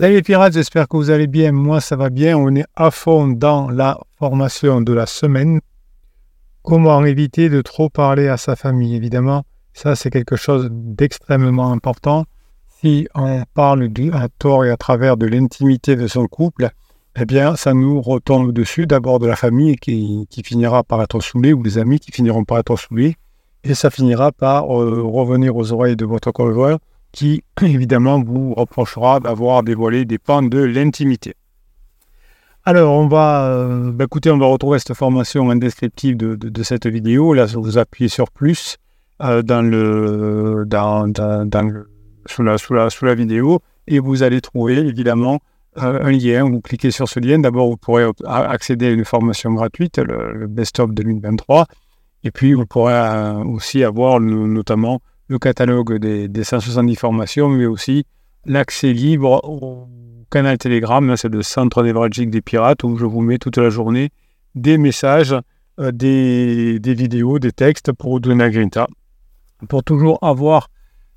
Salut les pirates, j'espère que vous allez bien. Moi, ça va bien. On est à fond dans la formation de la semaine. Comment éviter de trop parler à sa famille? Évidemment, ça, c'est quelque chose d'extrêmement important. Si on parle à tort et à travers de l'intimité de son couple, eh bien, ça nous retombe dessus. D'abord de la famille qui, finira par être saoulée ou des amis qui finiront par être saoulés. Et ça finira par euh, revenir aux oreilles de votre conjoint qui, évidemment, vous reprochera d'avoir dévoilé des pans de l'intimité. Alors, on va, euh, bah, écoutez, on va retrouver cette formation indescriptive de, de, cette vidéo. Là, vous appuyez sur plus euh, dans le, dans, dans, sous, la, sous, la, sous la vidéo et vous allez trouver, évidemment, euh, un lien. Vous cliquez sur ce lien. D'abord, vous pourrez accéder à une formation gratuite, le, Best of 2023. Et puis, vous pourrez aussi avoir notamment le catalogue des, des 170 formations, mais aussi l'accès libre au canal Telegram, c'est le centre névralgique des pirates, où je vous mets toute la journée des messages, euh, des, vidéos, des textes pour la grinta, pour toujours avoir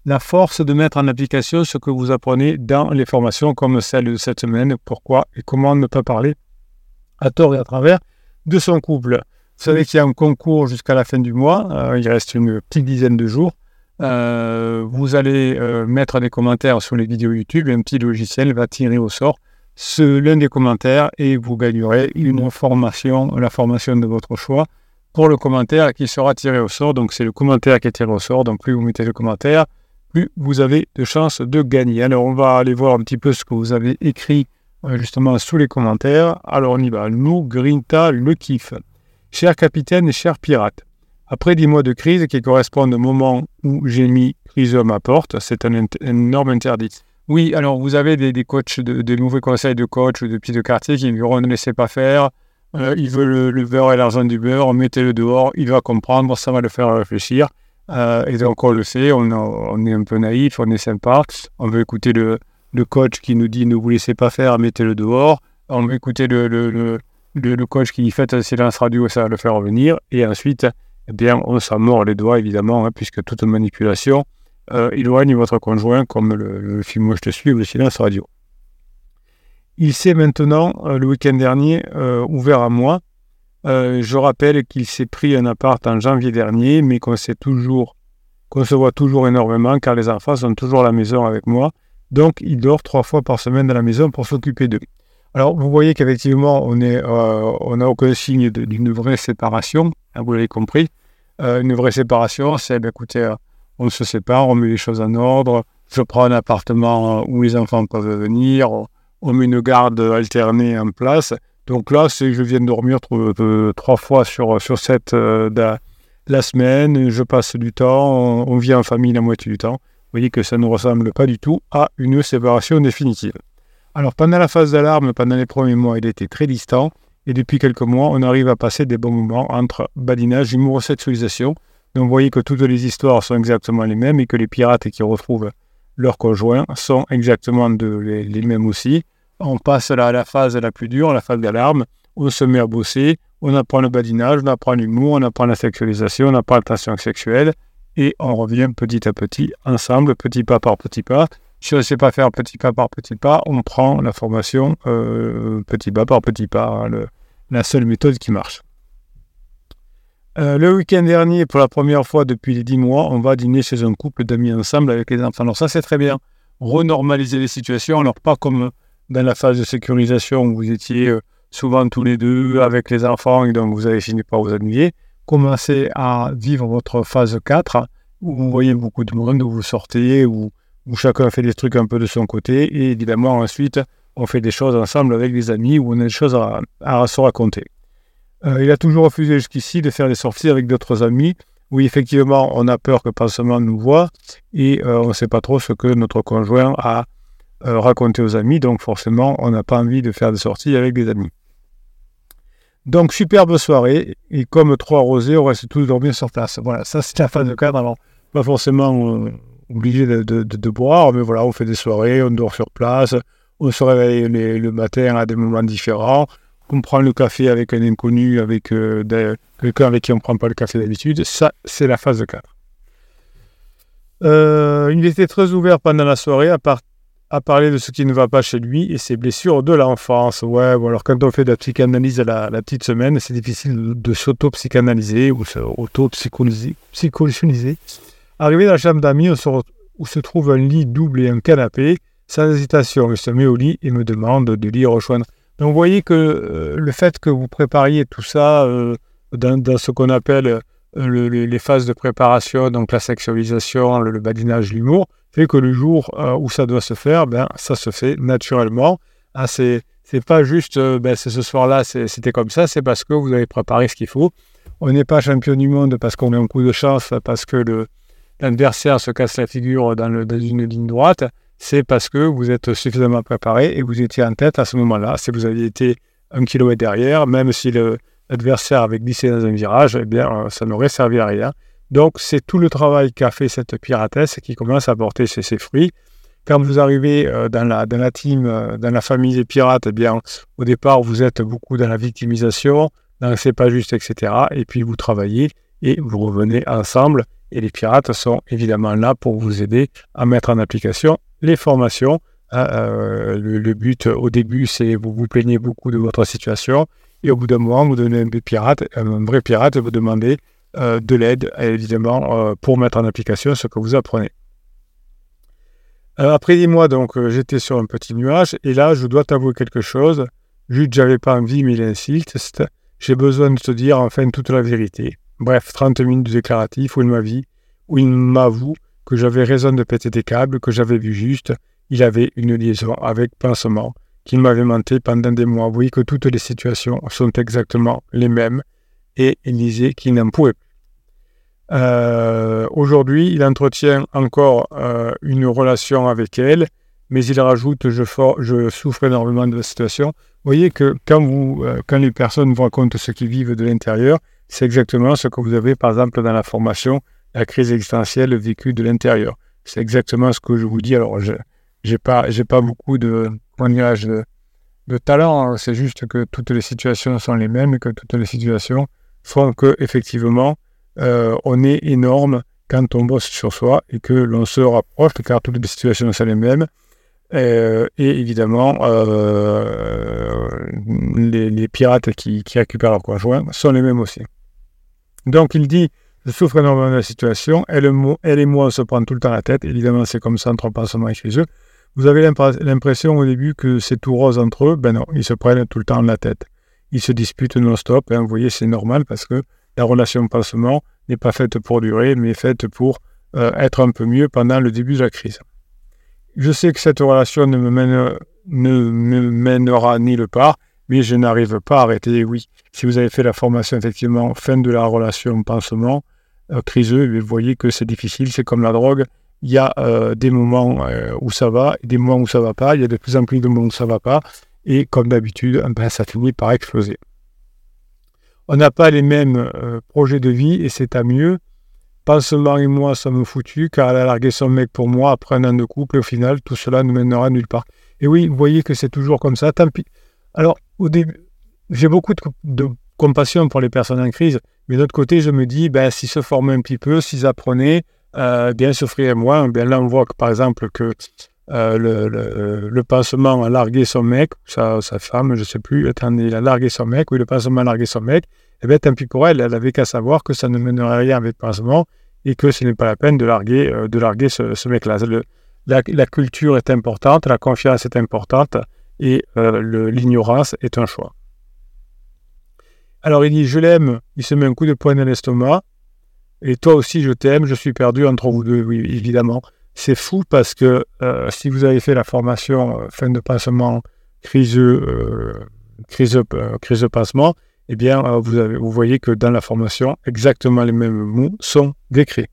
la force de mettre en application ce que vous apprenez dans les formations comme celle de cette semaine, pourquoi et comment ne pas parler à tort et à travers de son couple. Vous savez qu'il y a un concours jusqu'à la fin du mois, euh, il reste une petite dizaine de jours. Euh, vous allez euh, mettre des commentaires sur les vidéos YouTube et un petit logiciel va tirer au sort l'un des commentaires et vous gagnerez une formation, la formation de votre choix pour le commentaire qui sera tiré au sort. Donc c'est le commentaire qui est tiré au sort. Donc plus vous mettez le commentaire, plus vous avez de chances de gagner. Alors on va aller voir un petit peu ce que vous avez écrit euh, justement sous les commentaires. Alors on y va. Nous, Grinta, le kiff. Cher capitaine et cher pirate. Après dix mois de crise qui correspondent au moment où j'ai mis crise à ma porte, c'est un, énorme interdit. Oui, alors vous avez des, coachs, des conseils de coach ou de petits de quartier qui diront ne laissez pas faire, euh, il veut le, beurre et l'argent du beurre, mettez-le dehors, il va comprendre, ça va le faire réfléchir. Euh, et donc on le sait, on, est un peu naïf, on est sympa, on veut écouter le, coach qui nous dit ne vous laissez pas faire, mettez-le dehors. On veut écouter le, coach qui faites un silence radio, ça va le faire revenir. Et ensuite, eh bien, on s'en mord les doigts, évidemment, hein, puisque toute manipulation euh, éloigne votre conjoint, comme le, film Moi je te suis ou le silence radio. Il s'est maintenant, euh, le week-end dernier, euh, ouvert à moi. je rappelle qu'il s'est pris un appart en janvier dernier, mais qu'on toujours, qu'on se voit toujours énormément, car les enfants sont toujours à la maison avec moi. Donc, il dort trois fois par semaine à la maison pour s'occuper d'eux. Alors, vous voyez qu'effectivement, on n'a on aucun signe d'une vraie séparation. Hein, vous l'avez compris. Euh, une vraie séparation, c'est, ben, écoutez, euh, on se sépare, on met les choses en ordre, je prends un appartement euh, où les enfants peuvent venir, on met une garde alternée en place. Donc là, c'est je viens dormir trois fois sur, sur cette la, semaine, je passe du temps, on, vit en famille la moitié du temps. Vous voyez que ça ne ressemble pas du tout à une séparation définitive. Alors pendant la phase d'alarme, pendant les premiers mois, il était très distant. Et depuis quelques mois, on arrive à passer des bons moments entre badinage, humour sexualisation. Donc vous voyez que toutes les histoires sont exactement les mêmes et que les pirates qui retrouvent leurs conjoints sont exactement les, mêmes aussi. On passe à la phase la plus dure, la phase d'alarme. On se met à bosser, on apprend le badinage, on apprend l'humour, on apprend la sexualisation, on apprend la tension sexuelle et on revient petit à petit ensemble, petit pas par petit pas. Si on ne sait pas faire petit pas par petit pas, on prend la formation euh, petit pas par petit pas, hein, la seule méthode qui marche. Euh, le week-end dernier, pour la première fois depuis les 10 mois, on va dîner chez un couple d'amis ensemble avec les enfants. Alors ça, c'est très bien. Renormaliser les situations, alors pas comme dans la phase de sécurisation où vous étiez euh, souvent tous les deux avec les enfants et donc vous avez fini par vous ennuyer. Commencez à vivre votre phase 4 où vous voyez beaucoup de monde, où vous sortez, où où chacun fait des trucs un peu de son côté, et évidemment ensuite on fait des choses ensemble avec des amis où on a des choses à, se raconter. Euh, il a toujours refusé jusqu'ici de faire des sorties avec d'autres amis, où effectivement on a peur que Pansement nous voit, et euh, on ne sait pas trop ce que notre conjoint a euh, raconté aux amis, donc forcément on n'a pas envie de faire des sorties avec des amis. Donc superbe soirée, et comme trois rosés, on reste tous dormir sur place. Voilà, ça c'est la phase de cadre, alors pas forcément obligé de, boire, mais voilà, on fait des soirées, on dort sur place, on se réveille le matin à des moments différents, on prend le café avec un inconnu, avec euh, quelqu'un avec qui on ne prend pas le café d'habitude. Ça, c'est la phase 4. Euh, il était très ouvert pendant la soirée, à, parler de ce qui ne va pas chez lui et ses blessures de l'enfance. Ouais, bon, alors quand on fait de la psychanalyse la, petite semaine, c'est difficile de s'auto-psychanalyser ou s'auto-psychologiser. Arrivé dans la chambre d'amis où se trouve un lit double et un canapé, sans hésitation, il se met au lit et me demande de l'y rejoindre. Donc vous voyez que euh, le fait que vous prépariez tout ça euh, dans, ce qu'on appelle euh, les phases de préparation, donc la sexualisation, le, badinage, l'humour, fait que le jour où ça doit se faire, ben, ça se fait naturellement. C'est, c'est pas juste, ben, c'est ce soir-là, c'était comme ça, c'est parce que vous avez préparé ce qu'il faut. On n'est pas champion du monde parce qu'on a un coup de chance, parce que le, l'adversaire se casse la figure dans, le, une ligne droite c'est parce que vous êtes suffisamment préparé et vous étiez en tête à ce moment-là. Si vous aviez été un kilomètre derrière, même si l'adversaire avait glissé dans un virage, eh bien, euh, ça n'aurait servi à rien. Donc, c'est tout le travail qu'a fait cette piratesse qui commence à porter ses, fruits. Quand vous arrivez euh, dans, la, dans la team, euh, dans la famille des pirates, eh bien, au départ, vous êtes beaucoup dans la victimisation, dans c'est pas juste, etc. Et puis, vous travaillez et vous revenez ensemble. Et les pirates sont évidemment là pour vous aider à mettre en application les formations. Hein, euh, le, but au début, c'est vous vous plaignez beaucoup de votre situation et au bout d'un moment, vous donnez un pirate, un vrai pirate, vous demandez euh, de l'aide, évidemment, euh, pour mettre en application ce que vous apprenez. après dix mois, donc, j'étais sur un petit nuage et là, je dois t'avouer quelque chose. Juste, j'avais pas envie, mais. J'ai besoin de te dire enfin toute la vérité. Bref, 30 minutes de déclaratif où il m'avoue, où il m'avoue que j'avais raison de péter des câbles, que j'avais vu juste, il avait une liaison avec Pincement, qu'il m'avait menti pendant des mois. Voyez que toutes les situations sont exactement les mêmes, et il disait qu'il n'en pouvait plus. Euh, aujourd'hui, il entretient encore euh, une relation avec elle, mais il rajoute je, souffre énormément de la situation. Vous voyez que quand, euh, quand les personnes vous racontent ce qu'ils vivent de l'intérieur, c'est exactement ce que vous avez, par exemple, dans la formation la crise existentielle vécue de l'intérieur. C'est exactement ce que je vous dis. Alors, je n'ai pas, pas beaucoup de, de, de talent. Hein. C'est juste que toutes les situations sont les mêmes et que toutes les situations font que, effectivement, euh, on est énorme quand on bosse sur soi et que l'on se rapproche, car toutes les situations sont les mêmes. Euh, et évidemment, euh, les, pirates qui, récupèrent leur conjoint sont les mêmes aussi. Donc il dit je souffre énormément de la situation. Elle, et moi, on se prend tout le temps la tête. Évidemment, c'est comme ça entre pansement et chez eux. Vous avez l'impression au début que c'est tout rose entre eux. Ben non, ils se prennent tout le temps la tête. Ils se disputent non-stop. Vous voyez, c'est normal parce que la relation pansement n'est pas faite pour durer, mais faite pour euh, être un peu mieux pendant le début de la crise. Je sais que cette relation ne me, mène, ne me mènera ni le part, mais je n'arrive pas à arrêter. Oui, si vous avez fait la formation, effectivement, fin de la relation pansement, euh, criseux, vous voyez que c'est difficile, c'est comme la drogue. Il y a euh, des moments euh, où ça va des moments où ça va pas. Il y a de plus en plus de moments où ça va pas. Et comme d'habitude, eh ben, ça finit par exploser. On n'a pas les mêmes projets de vie et c'est à mieux. Pansement et moi sommes foutus car elle a largué son mec pour moi après un an de couple et au final, tout cela nous mènera nulle part. Et oui, vous voyez que c'est toujours comme ça. Tant pis. Alors, au début, j'ai beaucoup de, compassion pour les personnes en crise, mais d'autre côté, je me dis, ben, s'ils se formaient un petit peu, s'ils apprenaient, euh, bien souffrir moins. Bien là, on voit que, par exemple que euh, le, le, pansement a largué son mec, sa, sa femme, je ne sais plus, attendez, il a largué son mec, oui, le pansement a largué son mec, eh bien, tant pis pour elle, elle avait qu'à savoir que ça ne mènerait rien avec le pansement et que ce n'est pas la peine de larguer, euh, de larguer ce, ce mec-là. La, la, culture est importante, la confiance est importante et l'ignorance est un choix. Alors il dit, je l'aime, il se met un coup de poing dans l'estomac, et toi aussi je t'aime, je suis perdu entre vous deux, oui, évidemment. C'est fou parce que euh, si vous avez fait la formation euh, fin de passement, crise, euh, crise, crise de passement, eh bien vous, voyez que dans la formation, exactement les mêmes mots sont décrits.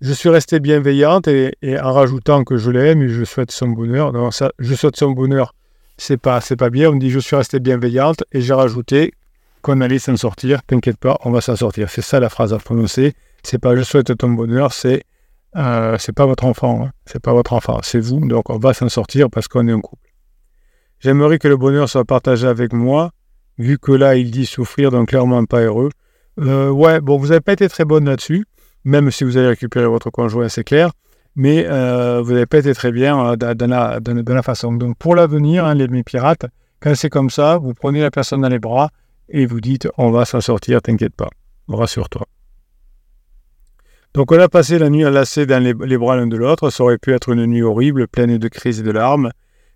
Je suis resté bienveillante et, en rajoutant que je l'aime et je souhaite son bonheur. Ça, je souhaite son bonheur c'est pas, c'est pas bien. On me dit, je suis resté bienveillante et j'ai rajouté qu'on allait s'en sortir. T'inquiète pas, on va s'en sortir. C'est ça la phrase à prononcer. C'est pas je souhaite ton bonheur, c'est euh, c'est pas votre enfant, hein. c'est pas votre enfant, c'est vous. Donc on va s'en sortir parce qu'on est un couple. J'aimerais que le bonheur soit partagé avec moi, vu que là il dit souffrir, donc clairement pas heureux. Euh, ouais, bon, vous n'avez pas été très bonne là-dessus, même si vous avez récupéré votre conjoint, c'est clair. mais vous n'avez pas été très bien dans, la, dans, la, façon. Donc pour l'avenir, hein, les, mes pirates, quand c'est comme ça, vous prenez la personne dans les bras et vous dites on va s'en sortir, t'inquiète pas, rassure-toi. Donc on a passé la nuit enlacés dans les, bras l'un de l'autre, ça aurait pu être une nuit horrible, pleine de crises et de larmes.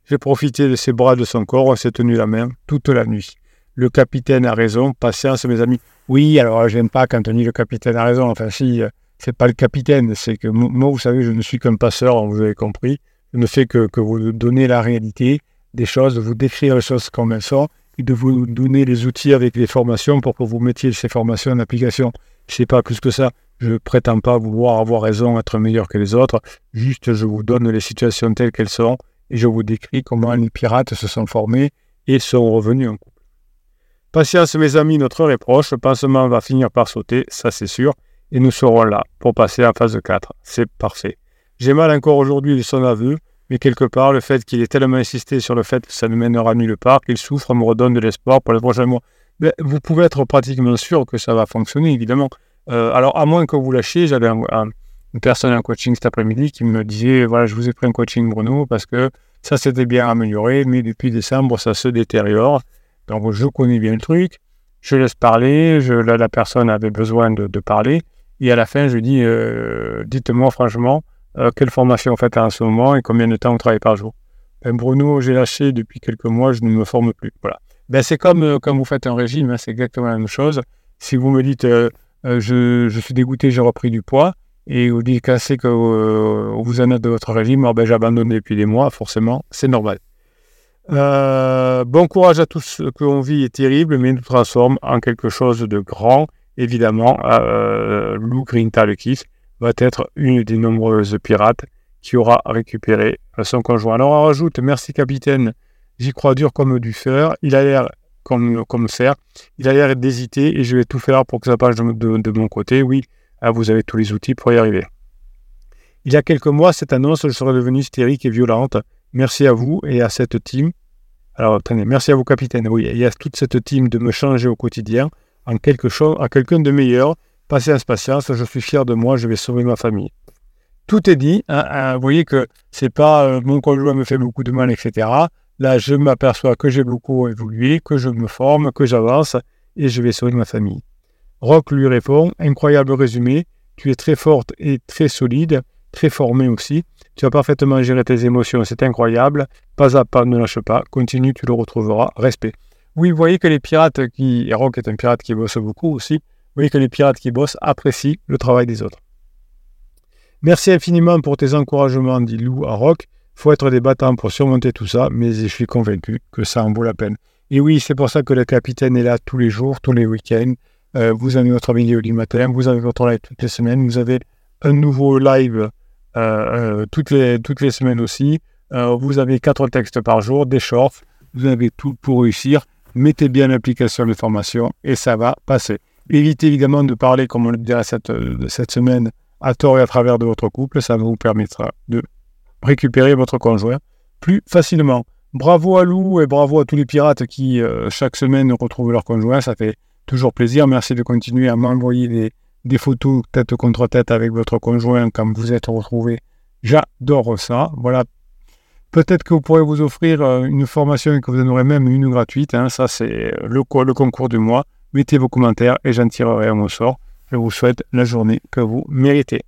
J'ai profité de ses bras de son corps, on s'est tenu la main toute la nuit. Le capitaine a raison, patience mes amis. Oui, alors j'aime pas quand on dit le capitaine a raison, enfin si, euh, c'est pas le capitaine, c'est que moi vous savez, je ne suis qu'un passeur, vous avez compris. Je ne fais que, que vous donner la réalité des choses, vous décrire les choses comme elles sont, et de vous donner les outils avec les formations pour que vous mettiez ces formations en application. Je sais pas plus que ça. Je ne prétends pas vouloir avoir raison, être meilleur que les autres. Juste, je vous donne les situations telles qu'elles sont et je vous décris comment les pirates se sont formés et sont revenus en couple. Patience, mes amis, notre heure est proche. Le pansement va finir par sauter, ça c'est sûr. Et nous serons là pour passer en phase 4. C'est parfait. J'ai mal encore aujourd'hui de son aveu, mais quelque part, le fait qu'il ait tellement insisté sur le fait que ça ne mènera nulle part, qu'il souffre, me redonne de l'espoir pour les prochains mois. Vous pouvez être pratiquement sûr que ça va fonctionner, évidemment. Euh, alors, à moins que vous lâchiez, j'avais une personne en coaching cet après-midi qui me disait voilà, je vous ai pris un coaching, Bruno, parce que ça s'était bien amélioré, mais depuis décembre, ça se détériore. Donc, je connais bien le truc. Je laisse parler. Je, la personne avait besoin de, parler. Et à la fin, je dis euh, dites-moi franchement, euh, quelle formation vous faites en ce moment et combien de temps vous travaillez par jour? Bruno, j'ai lâché depuis quelques mois, je ne me forme plus. Voilà. Ben, c'est comme quand vous faites un régime, hein, c'est exactement la même chose. Si vous me dites euh, je, suis dégoûté, j'ai repris du poids. Et vous dites c'est que euh, vous en êtes de votre régime, ben, j'ai abandonné depuis des mois, forcément, c'est normal. Euh, bon courage à tous. Ce qu'on vit est terrible, mais nous transforme en quelque chose de grand. Évidemment, Lou Grinta, le va être une des nombreuses pirates qui aura récupéré son conjoint. Alors on rajoute, merci capitaine, j'y crois dur comme du fer. Il a l'air comme, comme faire. Il a l'air d'hésiter et je vais tout faire pour que ça passe de, mon côté. Oui, ah, vous avez tous les outils pour y arriver. Il y a quelques mois, cette annonce serait devenue hystérique et violente. Merci à vous et à cette team. Alors, tenez, merci à vous, capitaine. Oui, y a toute cette team de me changer au quotidien en quelque chose, à quelqu'un de meilleur. Patience, patience, je suis fier de moi, je vais sauver ma famille. Tout est dit. Hein, hein, vous voyez que c'est pas euh, mon conjoint me fait beaucoup de mal, etc. Là, je m'aperçois que j'ai beaucoup évolué, que je me forme, que j'avance et je vais sauver ma famille. Rock lui répond Incroyable résumé, tu es très forte et très solide, très formée aussi. Tu as parfaitement géré tes émotions, c'est incroyable. Pas à pas, ne lâche pas, continue, tu le retrouveras. Respect. Oui, vous voyez que les pirates qui. Et Rock est un pirate qui bosse beaucoup aussi. Vous voyez que les pirates qui bossent apprécient le travail des autres. Merci infiniment pour tes encouragements, dit Lou à Rock faut être des battants pour surmonter tout ça, mais je suis convaincu que ça en vaut la peine. Et oui, c'est pour ça que le capitaine est là tous les jours, tous les week-ends. Euh, vous avez votre vidéo du matin, vous avez votre live toutes les semaines, vous avez un nouveau live euh, euh, toutes, les, toutes les semaines aussi. vous avez quatre textes par jour, des shorts, vous avez tout pour réussir. Mettez bien l'application de formation et ça va passer. Évitez évidemment de parler, comme on le dira cette, cette semaine, à tort et à travers de votre couple. Ça vous permettra de récupérer votre conjoint plus facilement. Bravo à Lou et bravo à tous les pirates qui, euh, chaque semaine, retrouvent leur conjoint. Ça fait toujours plaisir. Merci de continuer à m'envoyer des, photos tête contre tête avec votre conjoint quand vous êtes retrouvés. J'adore ça. Voilà. Peut-être que vous pourrez vous offrir euh, une formation et que vous en aurez même une gratuite. Hein. Ça, c'est le, le concours du mois. Mettez vos commentaires et j'en tirerai un au sort. Je vous souhaite la journée que vous méritez.